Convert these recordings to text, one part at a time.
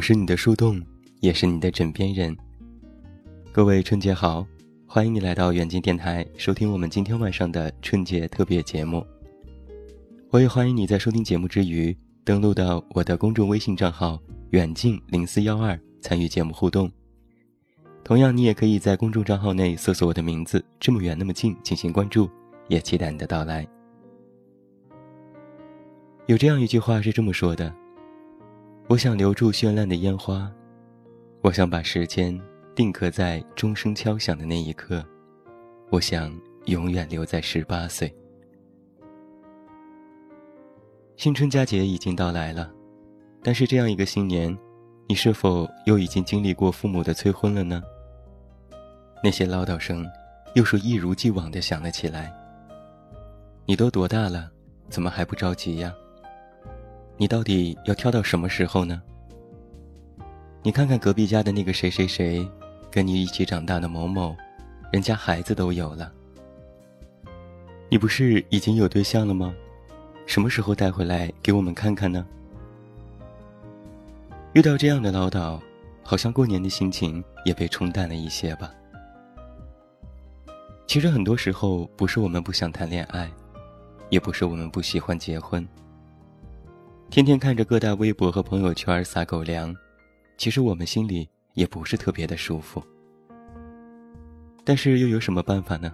我是你的树洞，也是你的枕边人。各位春节好，欢迎你来到远近电台，收听我们今天晚上的春节特别节目。我也欢迎你在收听节目之余，登录到我的公众微信账号远近零四幺二，参与节目互动。同样，你也可以在公众账号内搜索我的名字“这么远那么近”进行关注，也期待你的到来。有这样一句话是这么说的。我想留住绚烂的烟花，我想把时间定格在钟声敲响的那一刻，我想永远留在十八岁。新春佳节已经到来了，但是这样一个新年，你是否又已经经历过父母的催婚了呢？那些唠叨声，又是一如既往的响了起来。你都多大了，怎么还不着急呀？你到底要挑到什么时候呢？你看看隔壁家的那个谁谁谁，跟你一起长大的某某，人家孩子都有了。你不是已经有对象了吗？什么时候带回来给我们看看呢？遇到这样的唠叨，好像过年的心情也被冲淡了一些吧。其实很多时候不是我们不想谈恋爱，也不是我们不喜欢结婚。天天看着各大微博和朋友圈撒狗粮，其实我们心里也不是特别的舒服。但是又有什么办法呢？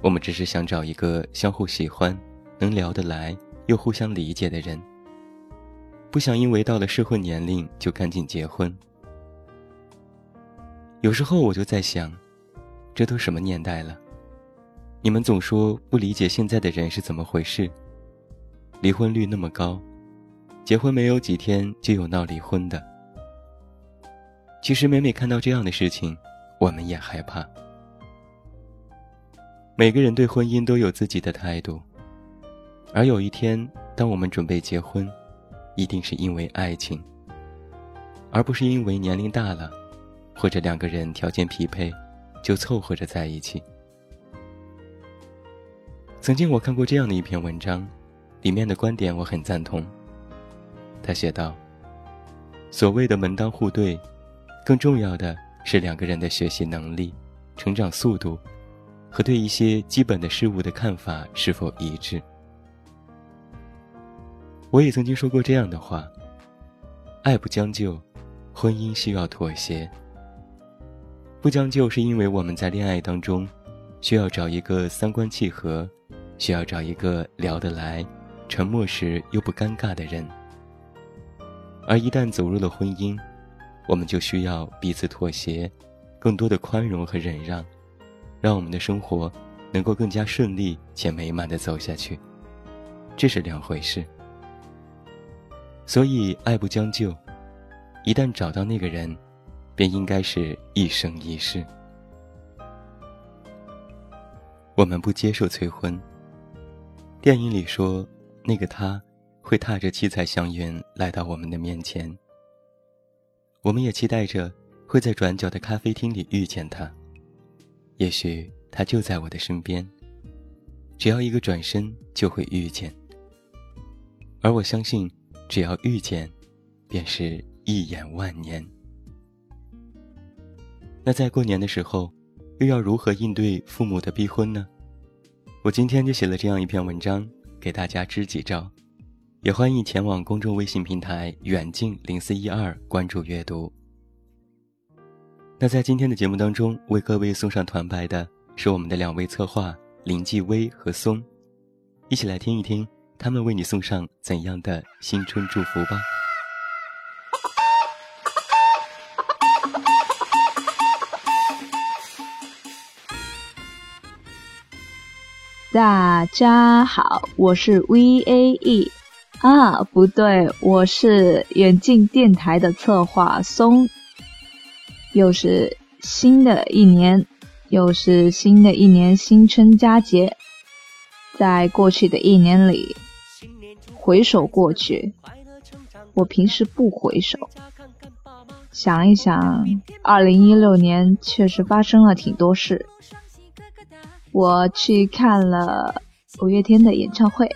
我们只是想找一个相互喜欢、能聊得来又互相理解的人，不想因为到了适婚年龄就赶紧结婚。有时候我就在想，这都什么年代了？你们总说不理解现在的人是怎么回事，离婚率那么高。结婚没有几天就有闹离婚的。其实每每看到这样的事情，我们也害怕。每个人对婚姻都有自己的态度，而有一天，当我们准备结婚，一定是因为爱情，而不是因为年龄大了，或者两个人条件匹配，就凑合着在一起。曾经我看过这样的一篇文章，里面的观点我很赞同。他写道：“所谓的门当户对，更重要的是两个人的学习能力、成长速度，和对一些基本的事物的看法是否一致。”我也曾经说过这样的话：“爱不将就，婚姻需要妥协。不将就是因为我们在恋爱当中，需要找一个三观契合，需要找一个聊得来、沉默时又不尴尬的人。”而一旦走入了婚姻，我们就需要彼此妥协，更多的宽容和忍让，让我们的生活能够更加顺利且美满的走下去。这是两回事。所以，爱不将就，一旦找到那个人，便应该是一生一世。我们不接受催婚。电影里说，那个他。会踏着七彩祥云来到我们的面前。我们也期待着会在转角的咖啡厅里遇见他。也许他就在我的身边，只要一个转身就会遇见。而我相信，只要遇见，便是一眼万年。那在过年的时候，又要如何应对父母的逼婚呢？我今天就写了这样一篇文章，给大家支几招。也欢迎前往公众微信平台“远近零四一二”关注阅读。那在今天的节目当中，为各位送上团拜的是我们的两位策划林继威和松，一起来听一听他们为你送上怎样的新春祝福吧。大家好，我是 V A E。啊，不对，我是远近电台的策划松。又是新的一年，又是新的一年新春佳节。在过去的一年里，回首过去，我平时不回首。想一想，二零一六年确实发生了挺多事。我去看了五月天的演唱会。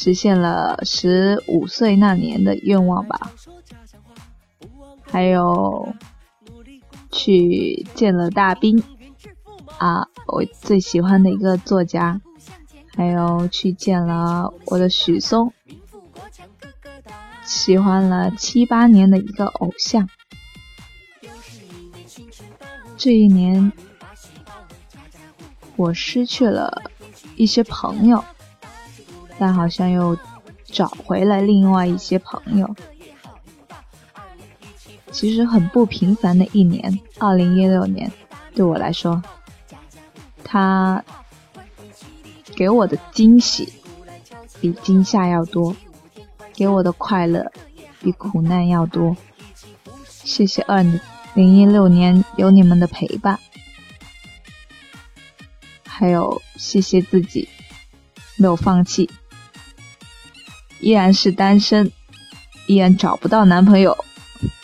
实现了十五岁那年的愿望吧。还有去见了大兵啊，我最喜欢的一个作家，还有去见了我的许嵩，喜欢了七八年的一个偶像。这一年，我失去了一些朋友，但好像又找回了另外一些朋友。其实很不平凡的一年，二零一六年对我来说，他给我的惊喜比惊吓要多，给我的快乐比苦难要多。谢谢二零。零一六年有你们的陪伴，还有谢谢自己没有放弃，依然是单身，依然找不到男朋友，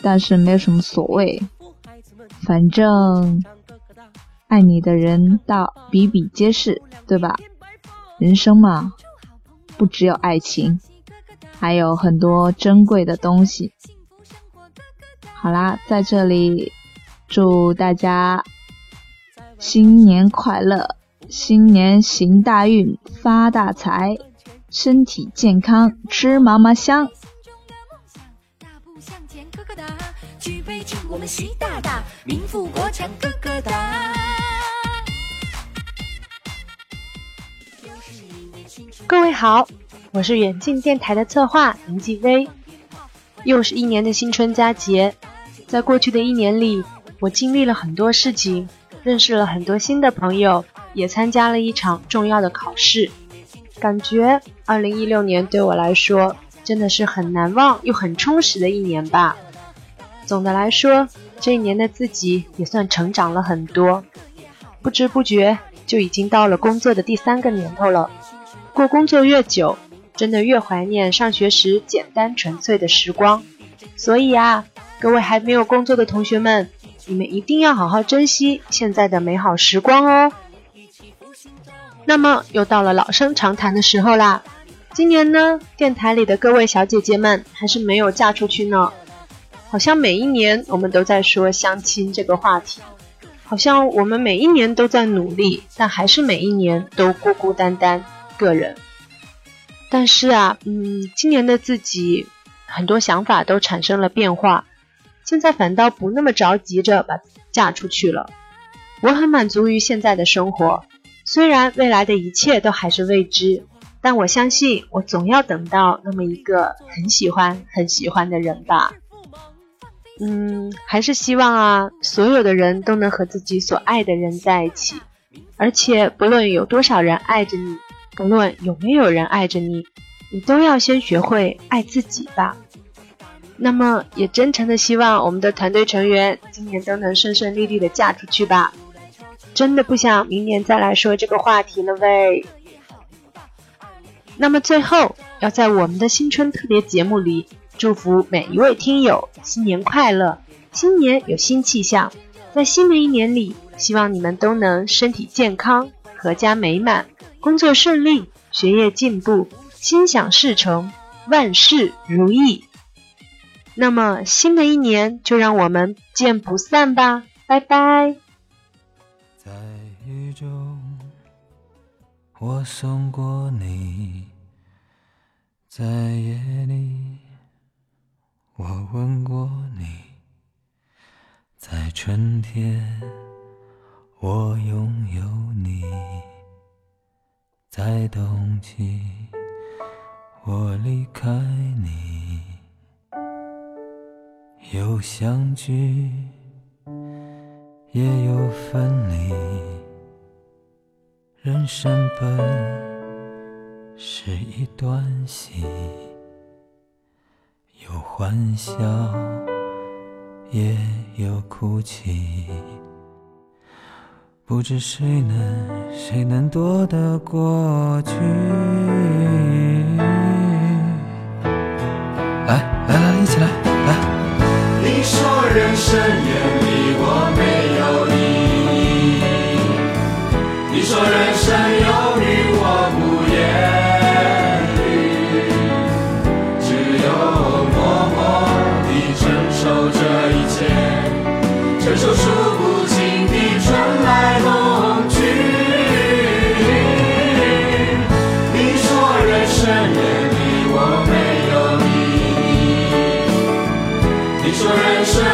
但是没有什么所谓，反正爱你的人到比比皆是，对吧？人生嘛，不只有爱情，还有很多珍贵的东西。好啦，在这里祝大家新年快乐，新年行大运，发大财，身体健康，吃嘛嘛香。各位好，我是远近电台的策划林继威，又是一年的新春佳节。在过去的一年里，我经历了很多事情，认识了很多新的朋友，也参加了一场重要的考试。感觉2016年对我来说真的是很难忘又很充实的一年吧。总的来说，这一年的自己也算成长了很多。不知不觉就已经到了工作的第三个年头了。过工作越久，真的越怀念上学时简单纯粹的时光。所以啊。各位还没有工作的同学们，你们一定要好好珍惜现在的美好时光哦。那么又到了老生常谈的时候啦，今年呢，电台里的各位小姐姐们还是没有嫁出去呢。好像每一年我们都在说相亲这个话题，好像我们每一年都在努力，但还是每一年都孤孤单单个人。但是啊，嗯，今年的自己很多想法都产生了变化。现在反倒不那么着急着把嫁出去了，我很满足于现在的生活，虽然未来的一切都还是未知，但我相信我总要等到那么一个很喜欢很喜欢的人吧。嗯，还是希望啊，所有的人都能和自己所爱的人在一起，而且不论有多少人爱着你，不论有没有人爱着你，你都要先学会爱自己吧。那么，也真诚的希望我们的团队成员今年都能顺顺利利的嫁出去吧。真的不想明年再来说这个话题了喂。那么最后，要在我们的新春特别节目里，祝福每一位听友新年快乐，新年有新气象。在新的一年里，希望你们都能身体健康，阖家美满，工作顺利，学业进步，心想事成，万事如意。那么新的一年，就让我们不见不散吧，拜拜。在雨中，我送过你；在夜里，我吻过你；在春天，我拥有你；在冬季，我离开你。又相聚，也有分离。人生本是一段戏，有欢笑，也有哭泣。不知谁能，谁能躲得过去？来来来，一起来来。你说人生也你说人生有你我不言语，只有默默地承受这一切。承受数不清的春来冬去。你说人生也离我没有你，你说人生。